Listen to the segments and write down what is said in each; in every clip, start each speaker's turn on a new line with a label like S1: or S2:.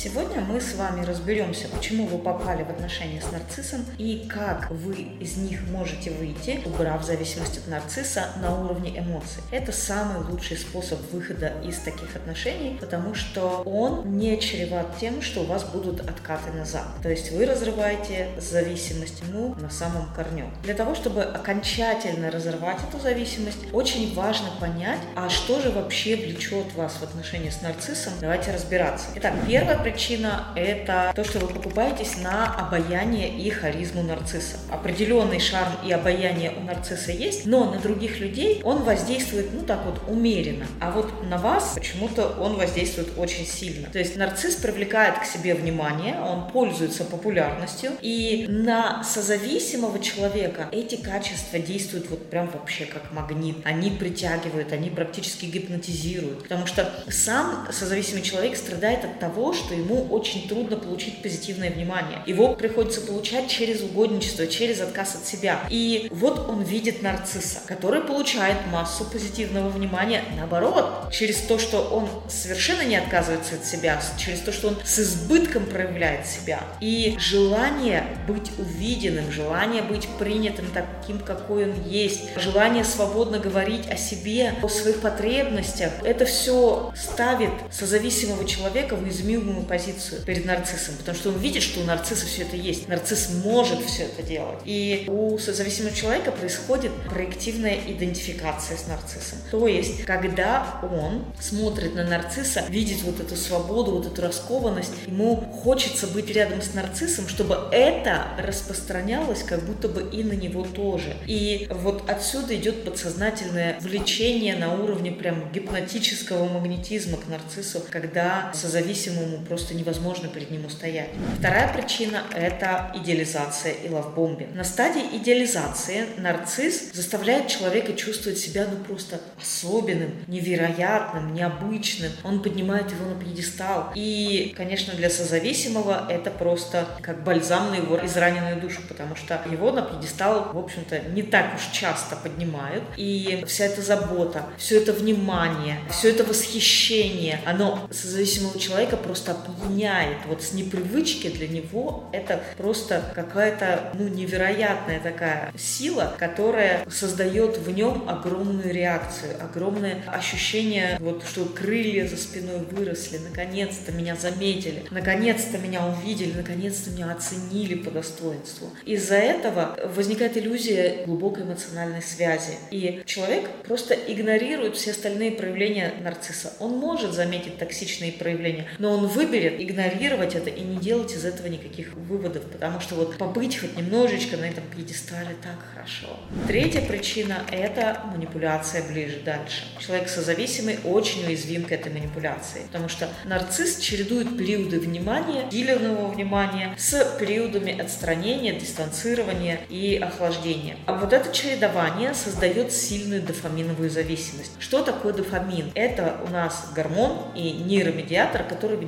S1: Сегодня мы с вами разберемся, почему вы попали в отношения с нарциссом и как вы из них можете выйти, убрав зависимость от нарцисса на уровне эмоций. Это самый лучший способ выхода из таких отношений, потому что он не чреват тем, что у вас будут откаты назад. То есть вы разрываете зависимость ну, на самом корню. Для того, чтобы окончательно разорвать эту зависимость, очень важно понять, а что же вообще влечет вас в отношения с нарциссом. Давайте разбираться. Итак, первая причина – это то, что вы покупаетесь на обаяние и харизму нарцисса. Определенный шарм и обаяние у нарцисса есть, но на других людей он воздействует, ну так вот, умеренно. А вот на вас почему-то он воздействует очень сильно. То есть нарцисс привлекает к себе внимание, он пользуется популярностью, и на созависимого человека эти качества действуют вот прям вообще как магнит. Они притягивают, они практически гипнотизируют. Потому что сам созависимый человек страдает от того, что ему очень трудно получить позитивное внимание. Его приходится получать через угодничество, через отказ от себя. И вот он видит нарцисса, который получает массу позитивного внимания, наоборот, через то, что он совершенно не отказывается от себя, через то, что он с избытком проявляет себя. И желание быть увиденным, желание быть принятым таким, какой он есть, желание свободно говорить о себе, о своих потребностях, это все ставит созависимого человека в уязвимую позицию перед нарциссом, потому что он видит, что у нарцисса все это есть. Нарцисс может все это делать. И у созависимого человека происходит проективная идентификация с нарциссом. То есть, когда он смотрит на нарцисса, видит вот эту свободу, вот эту раскованность, ему хочется быть рядом с нарциссом, чтобы это распространялось как будто бы и на него тоже. И вот отсюда идет подсознательное влечение на уровне прям гипнотического магнетизма к нарциссу, когда созависимому просто невозможно перед ним устоять. Вторая причина – это идеализация и лавбомбинг. На стадии идеализации нарцисс заставляет человека чувствовать себя ну просто особенным, невероятным, необычным. Он поднимает его на пьедестал. И, конечно, для созависимого это просто как бальзам на его израненную душу, потому что его на пьедестал, в общем-то, не так уж часто поднимают. И вся эта забота, все это внимание, все это восхищение, оно созависимого человека просто опьяняет. Вот с непривычки для него это просто какая-то, ну, невероятная такая сила, которая создает в нем огромную реакцию, огромное ощущение, вот, что крылья за спиной выросли, наконец-то меня заметили, наконец-то меня увидели, наконец-то меня оценили по достоинству. Из-за этого возникает иллюзия глубокой эмоциональной связи. И человек просто игнорирует все остальные проявления нарцисса. Он может заметить токсичные проявления, но он выберет игнорировать это и не делать из этого никаких выводов, потому что вот побыть хоть немножечко на этом пьедестале так хорошо. Третья причина – это манипуляция ближе дальше. Человек созависимый очень уязвим к этой манипуляции, потому что нарцисс чередует периоды внимания, усиленного внимания с периодами отстранения, дистанцирования и охлаждения. А вот это чередование создает сильную дофаминовую зависимость. Что такое дофамин? Это у нас гормон и нейромедиатор, который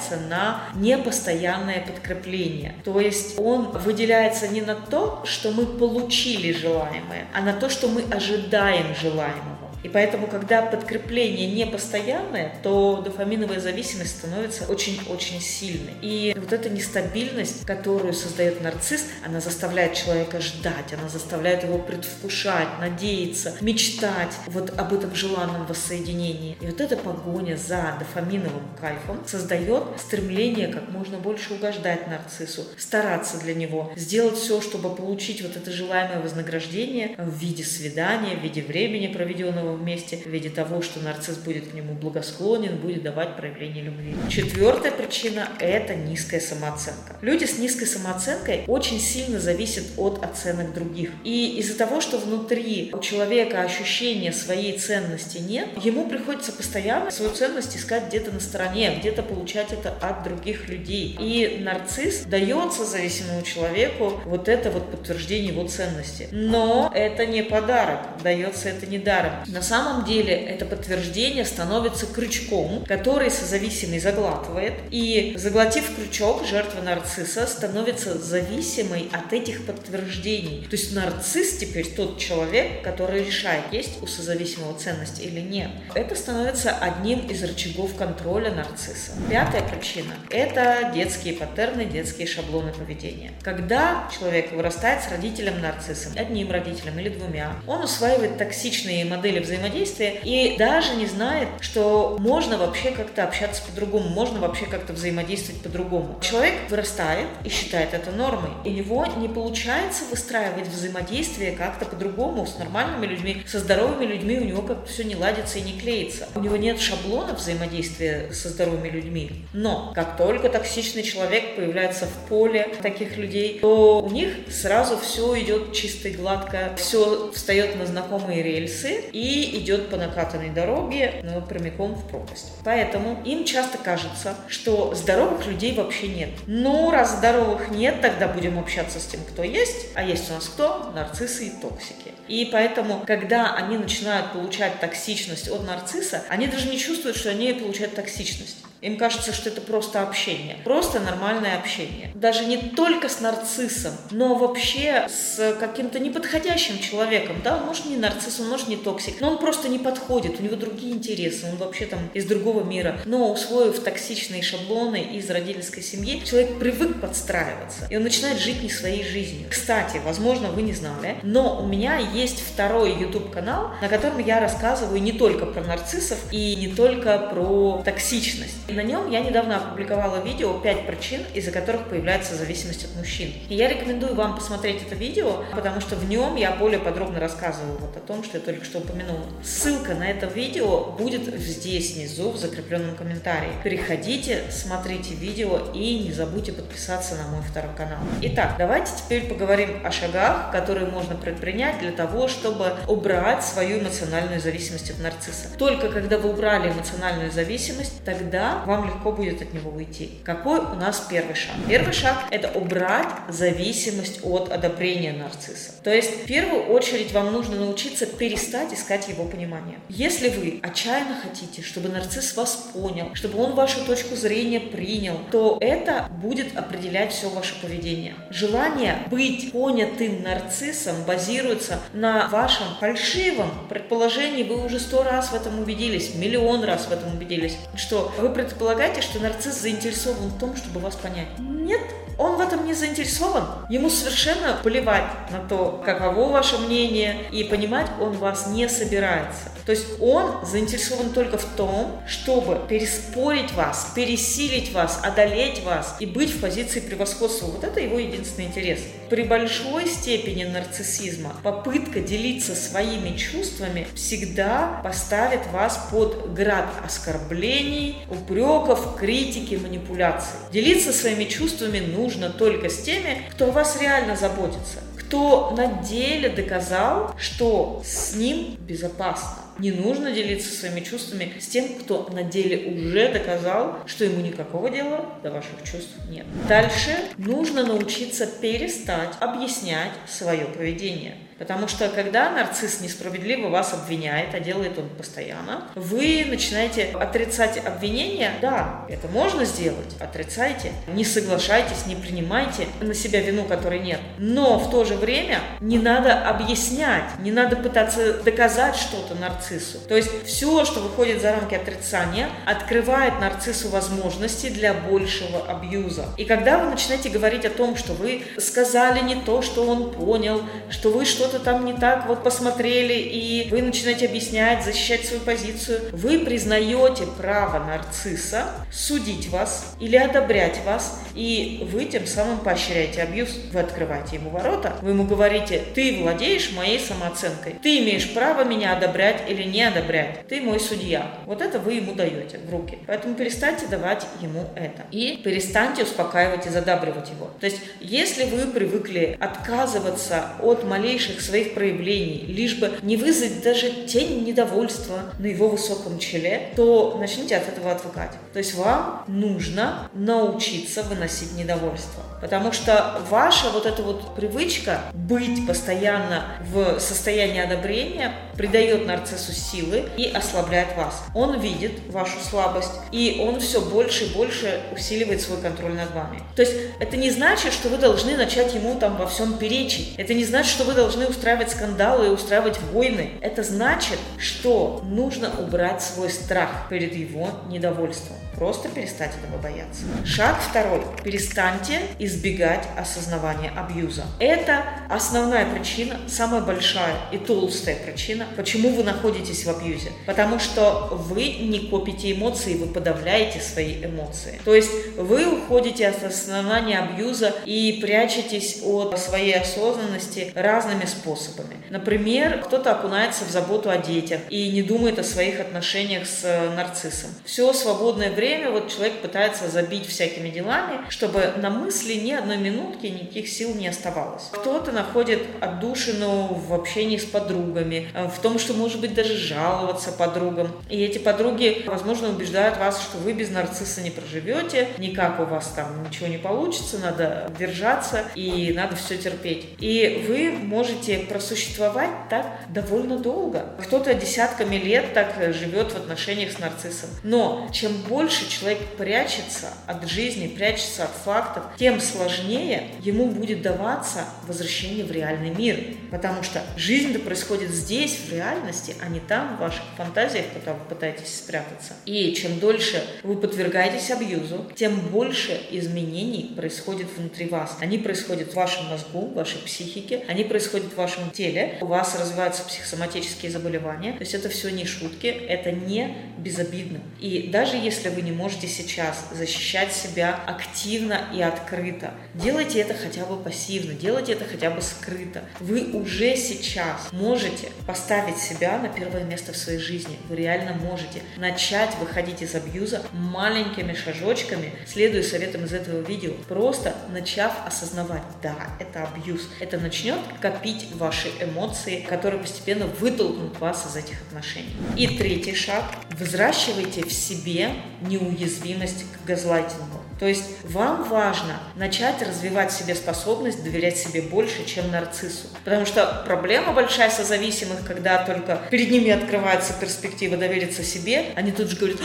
S1: выделяется на непостоянное подкрепление. То есть он выделяется не на то, что мы получили желаемое, а на то, что мы ожидаем желаемого. И поэтому, когда подкрепление не постоянное, то дофаминовая зависимость становится очень-очень сильной. И вот эта нестабильность, которую создает нарцисс, она заставляет человека ждать, она заставляет его предвкушать, надеяться, мечтать вот об этом желанном воссоединении. И вот эта погоня за дофаминовым кайфом создает стремление как можно больше угождать нарциссу, стараться для него, сделать все, чтобы получить вот это желаемое вознаграждение в виде свидания, в виде времени, проведенного вместе в виде того, что нарцисс будет к нему благосклонен, будет давать проявление любви. Четвертая причина – это низкая самооценка. Люди с низкой самооценкой очень сильно зависят от оценок других. И из-за того, что внутри у человека ощущения своей ценности нет, ему приходится постоянно свою ценность искать где-то на стороне, где-то получать это от других людей. И нарцисс дается зависимому человеку вот это вот подтверждение его ценности. Но это не подарок, дается это не даром. На самом деле это подтверждение становится крючком, который созависимый заглатывает. И заглотив крючок, жертва нарцисса становится зависимой от этих подтверждений. То есть нарцисс теперь тот человек, который решает, есть у созависимого ценность или нет. Это становится одним из рычагов контроля нарцисса. Пятая причина – это детские паттерны, детские шаблоны поведения. Когда человек вырастает с родителем нарциссом, одним родителем или двумя, он усваивает токсичные модели взаимодействия и даже не знает, что можно вообще как-то общаться по-другому, можно вообще как-то взаимодействовать по-другому. Человек вырастает и считает это нормой. У него не получается выстраивать взаимодействие как-то по-другому с нормальными людьми, со здоровыми людьми у него как-то все не ладится и не клеится. У него нет шаблона взаимодействия со здоровыми людьми. Но как только токсичный человек появляется в поле таких людей, то у них сразу все идет чисто и гладко, все встает на знакомые рельсы и идет по накатанной дороге ну, прямиком в пропасть. Поэтому им часто кажется, что здоровых людей вообще нет. Ну, раз здоровых нет, тогда будем общаться с тем, кто есть. А есть у нас кто? Нарциссы и токсики. И поэтому, когда они начинают получать токсичность от нарцисса, они даже не чувствуют, что они получают токсичность. Им кажется, что это просто общение. Просто нормальное общение. Даже не только с нарциссом, но вообще с каким-то неподходящим человеком. Да, он может не нарцисс, он может не токсик, но он просто не подходит, у него другие интересы, он вообще там из другого мира. Но усвоив токсичные шаблоны из родительской семьи, человек привык подстраиваться, и он начинает жить не своей жизнью. Кстати, возможно, вы не знали, но у меня есть второй YouTube-канал, на котором я рассказываю не только про нарциссов и не только про токсичность. И на нем я недавно опубликовала видео «5 причин, из-за которых появляется зависимость от мужчин». И я рекомендую вам посмотреть это видео, потому что в нем я более подробно рассказываю вот о том, что я только что упомянула. Ссылка на это видео будет здесь внизу в закрепленном комментарии. Переходите, смотрите видео и не забудьте подписаться на мой второй канал. Итак, давайте теперь поговорим о шагах, которые можно предпринять для того, чтобы убрать свою эмоциональную зависимость от нарцисса. Только когда вы убрали эмоциональную зависимость, тогда вам легко будет от него уйти. Какой у нас первый шаг? Первый шаг – это убрать зависимость от одобрения нарцисса. То есть, в первую очередь, вам нужно научиться перестать искать его понимание. Если вы отчаянно хотите, чтобы нарцисс вас понял, чтобы он вашу точку зрения принял, то это будет определять все ваше поведение. Желание быть понятым нарциссом базируется на вашем фальшивом предположении. Вы уже сто раз в этом убедились, миллион раз в этом убедились, что вы предполагаете, что нарцисс заинтересован в том, чтобы вас понять. Нет, он в этом не заинтересован. Ему совершенно плевать на то, каково ваше мнение, и понимать он вас не собирается. То есть он заинтересован только в том, чтобы переспорить вас, пересилить вас, одолеть вас и быть в позиции превосходства. Вот это его единственный интерес. При большой степени нарциссизма попытка делиться своими чувствами всегда поставит вас под град оскорблений, упреков, критики, манипуляций. Делиться своими чувствами нужно только с теми, кто о вас реально заботится, кто на деле доказал, что с ним безопасно. Не нужно делиться своими чувствами с тем, кто на деле уже доказал, что ему никакого дела до ваших чувств нет. Дальше нужно научиться перестать объяснять свое поведение. Потому что когда нарцисс несправедливо вас обвиняет, а делает он постоянно, вы начинаете отрицать обвинения. Да, это можно сделать, отрицайте. Не соглашайтесь, не принимайте на себя вину, которой нет. Но в то же время не надо объяснять, не надо пытаться доказать что-то нарциссу. То есть все, что выходит за рамки отрицания, открывает нарциссу возможности для большего абьюза. И когда вы начинаете говорить о том, что вы сказали не то, что он понял, что вы что-то там не так, вот посмотрели, и вы начинаете объяснять, защищать свою позицию, вы признаете право нарцисса судить вас или одобрять вас, и вы тем самым поощряете абьюз. Вы открываете ему ворота, вы ему говорите, ты владеешь моей самооценкой, ты имеешь право меня одобрять или не одобрять, ты мой судья. Вот это вы ему даете в руки. Поэтому перестаньте давать ему это. И перестаньте успокаивать и задабривать его. То есть, если вы привыкли отказываться от малейших своих проявлений, лишь бы не вызвать даже тень недовольства на его высоком челе, то начните от этого отвыкать. То есть вам нужно научиться выносить выносить недовольство. Потому что ваша вот эта вот привычка быть постоянно в состоянии одобрения придает нарциссу силы и ослабляет вас. Он видит вашу слабость, и он все больше и больше усиливает свой контроль над вами. То есть это не значит, что вы должны начать ему там во всем перечить. Это не значит, что вы должны устраивать скандалы и устраивать войны. Это значит, что нужно убрать свой страх перед его недовольством. Просто перестать этого бояться. Шаг второй. Перестаньте избегать осознавания абьюза. Это основная причина, самая большая и толстая причина, почему вы находитесь в абьюзе. Потому что вы не копите эмоции, вы подавляете свои эмоции. То есть вы уходите от осознавания абьюза и прячетесь от своей осознанности разными способами. Например, кто-то окунается в заботу о детях и не думает о своих отношениях с нарциссом. Все свободное время вот человек пытается забить всякими делами, чтобы на мысли ни одной минутки никаких сил не оставалось. Кто-то находит отдушину в общении с подругами, э, в том, что, может быть, даже жаловаться подругам. И эти подруги, возможно, убеждают вас, что вы без нарцисса не проживете, никак у вас там ничего не получится, надо держаться и надо все терпеть. И вы можете просуществовать так довольно долго. Кто-то десятками лет так живет в отношениях с нарциссом. Но чем больше человек прячется от жизни, прячется от фактов, тем сложнее ему будет даваться возвращение в реальный мир. Потому что жизнь-то происходит здесь, в реальности, а не там, в ваших фантазиях, куда вы пытаетесь спрятаться. И чем дольше вы подвергаетесь абьюзу, тем больше изменений происходит внутри вас. Они происходят в вашем мозгу, в вашей психике, они происходят в вашем теле. У вас развиваются психосоматические заболевания. То есть это все не шутки, это не безобидно. И даже если вы не можете сейчас защищать себя активно и открыто, делайте это хотя бы пассивно, делайте это хотя бы скрыто. Вы уже сейчас можете поставить себя на первое место в своей жизни. Вы реально можете начать выходить из абьюза маленькими шажочками, следуя советам из этого видео, просто начав осознавать, да, это абьюз. Это начнет копить ваши эмоции, которые постепенно вытолкнут вас из этих отношений. И третий шаг. Взращивайте в себе неуязвимость к газлайтингу. То есть вам важно начать развивать в себе способность доверять себе больше, чем нарциссу. Потому что проблема большая созависимых, когда только перед ними открывается перспектива довериться себе, они тут же говорят,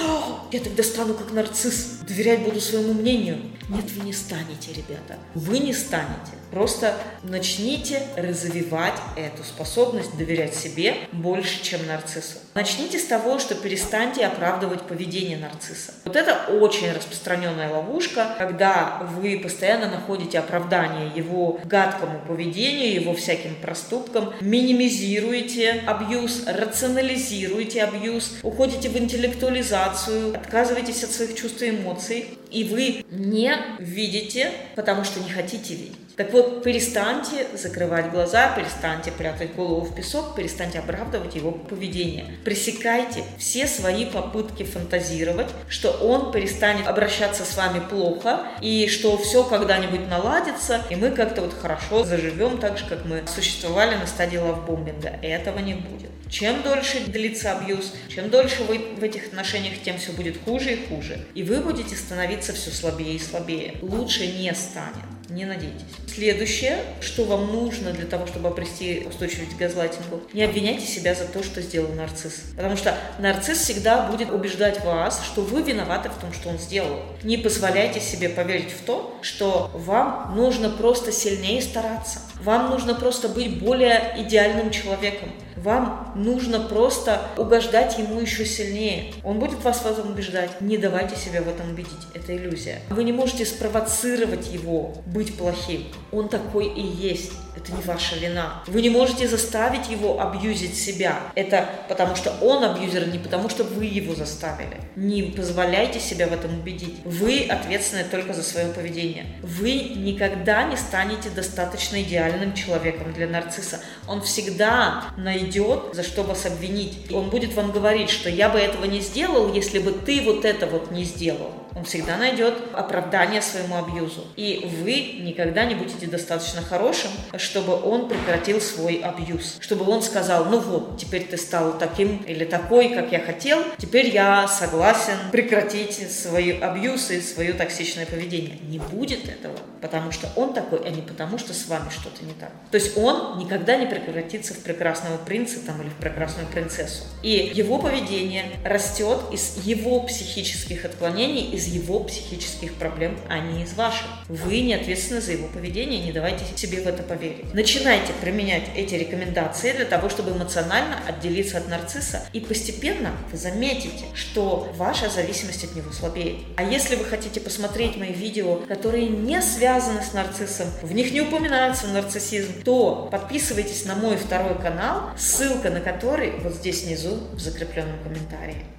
S1: я тогда стану как нарцисс, доверять буду своему мнению. Нет, вы не станете, ребята. Вы не станете. Просто начните развивать эту способность доверять себе больше, чем нарциссу. Начните с того, что перестаньте оправдывать поведение нарцисса. Вот это очень распространенная ловушка, когда вы постоянно находите оправдание его гадкому поведению, его всяким проступкам, минимизируете абьюз, рационализируете абьюз, уходите в интеллектуализацию, отказываетесь от своих чувств и эмоций, и вы не видите, потому что не хотите видеть. Так вот, перестаньте закрывать глаза, перестаньте прятать голову в песок, перестаньте оправдывать его поведение. Пресекайте все свои попытки фантазировать, что он перестанет обращаться с вами плохо, и что все когда-нибудь наладится, и мы как-то вот хорошо заживем так же, как мы существовали на стадии лавбомбинга. Этого не будет. Чем дольше длится абьюз, чем дольше вы в этих отношениях, тем все будет хуже и хуже. И вы будете становиться все слабее и слабее. Лучше не станет. Не надейтесь. Следующее, что вам нужно для того, чтобы обрести устойчивость к газлайтингу, не обвиняйте себя за то, что сделал нарцисс. Потому что нарцисс всегда будет убеждать вас, что вы виноваты в том, что он сделал. Не позволяйте себе поверить в то, что вам нужно просто сильнее стараться. Вам нужно просто быть более идеальным человеком. Вам нужно просто угождать ему еще сильнее. Он будет вас в убеждать. Не давайте себя в этом убедить. Это иллюзия. Вы не можете спровоцировать его быть плохим. Он такой и есть. Это не ваша вина. Вы не можете заставить его абьюзить себя. Это потому что он абьюзер, не потому что вы его заставили. Не позволяйте себя в этом убедить. Вы ответственны только за свое поведение. Вы никогда не станете достаточно идеальным человеком для нарцисса. Он всегда найдет, за что вас обвинить. Он будет вам говорить, что я бы этого не сделал, если бы ты вот это вот не сделал. Он всегда найдет оправдание своему абьюзу. И вы никогда не будете достаточно хорошим, чтобы он прекратил свой абьюз. Чтобы он сказал, ну вот, теперь ты стал таким или такой, как я хотел, теперь я согласен прекратить свои абьюзы, свое токсичное поведение. Не будет этого, потому что он такой, а не потому, что с вами что-то не так. То есть он никогда не превратится в прекрасного принца там, или в прекрасную принцессу. И его поведение растет из его психических отклонений, из его психических проблем, а не из ваших. Вы не ответственны за его поведение, не давайте себе в это поверить. Начинайте применять эти рекомендации для того, чтобы эмоционально отделиться от нарцисса, и постепенно вы заметите, что ваша зависимость от него слабеет. А если вы хотите посмотреть мои видео, которые не связаны с нарциссом, в них не упоминается нарциссизм, то подписывайтесь на мой второй канал, ссылка на который вот здесь внизу в закрепленном комментарии.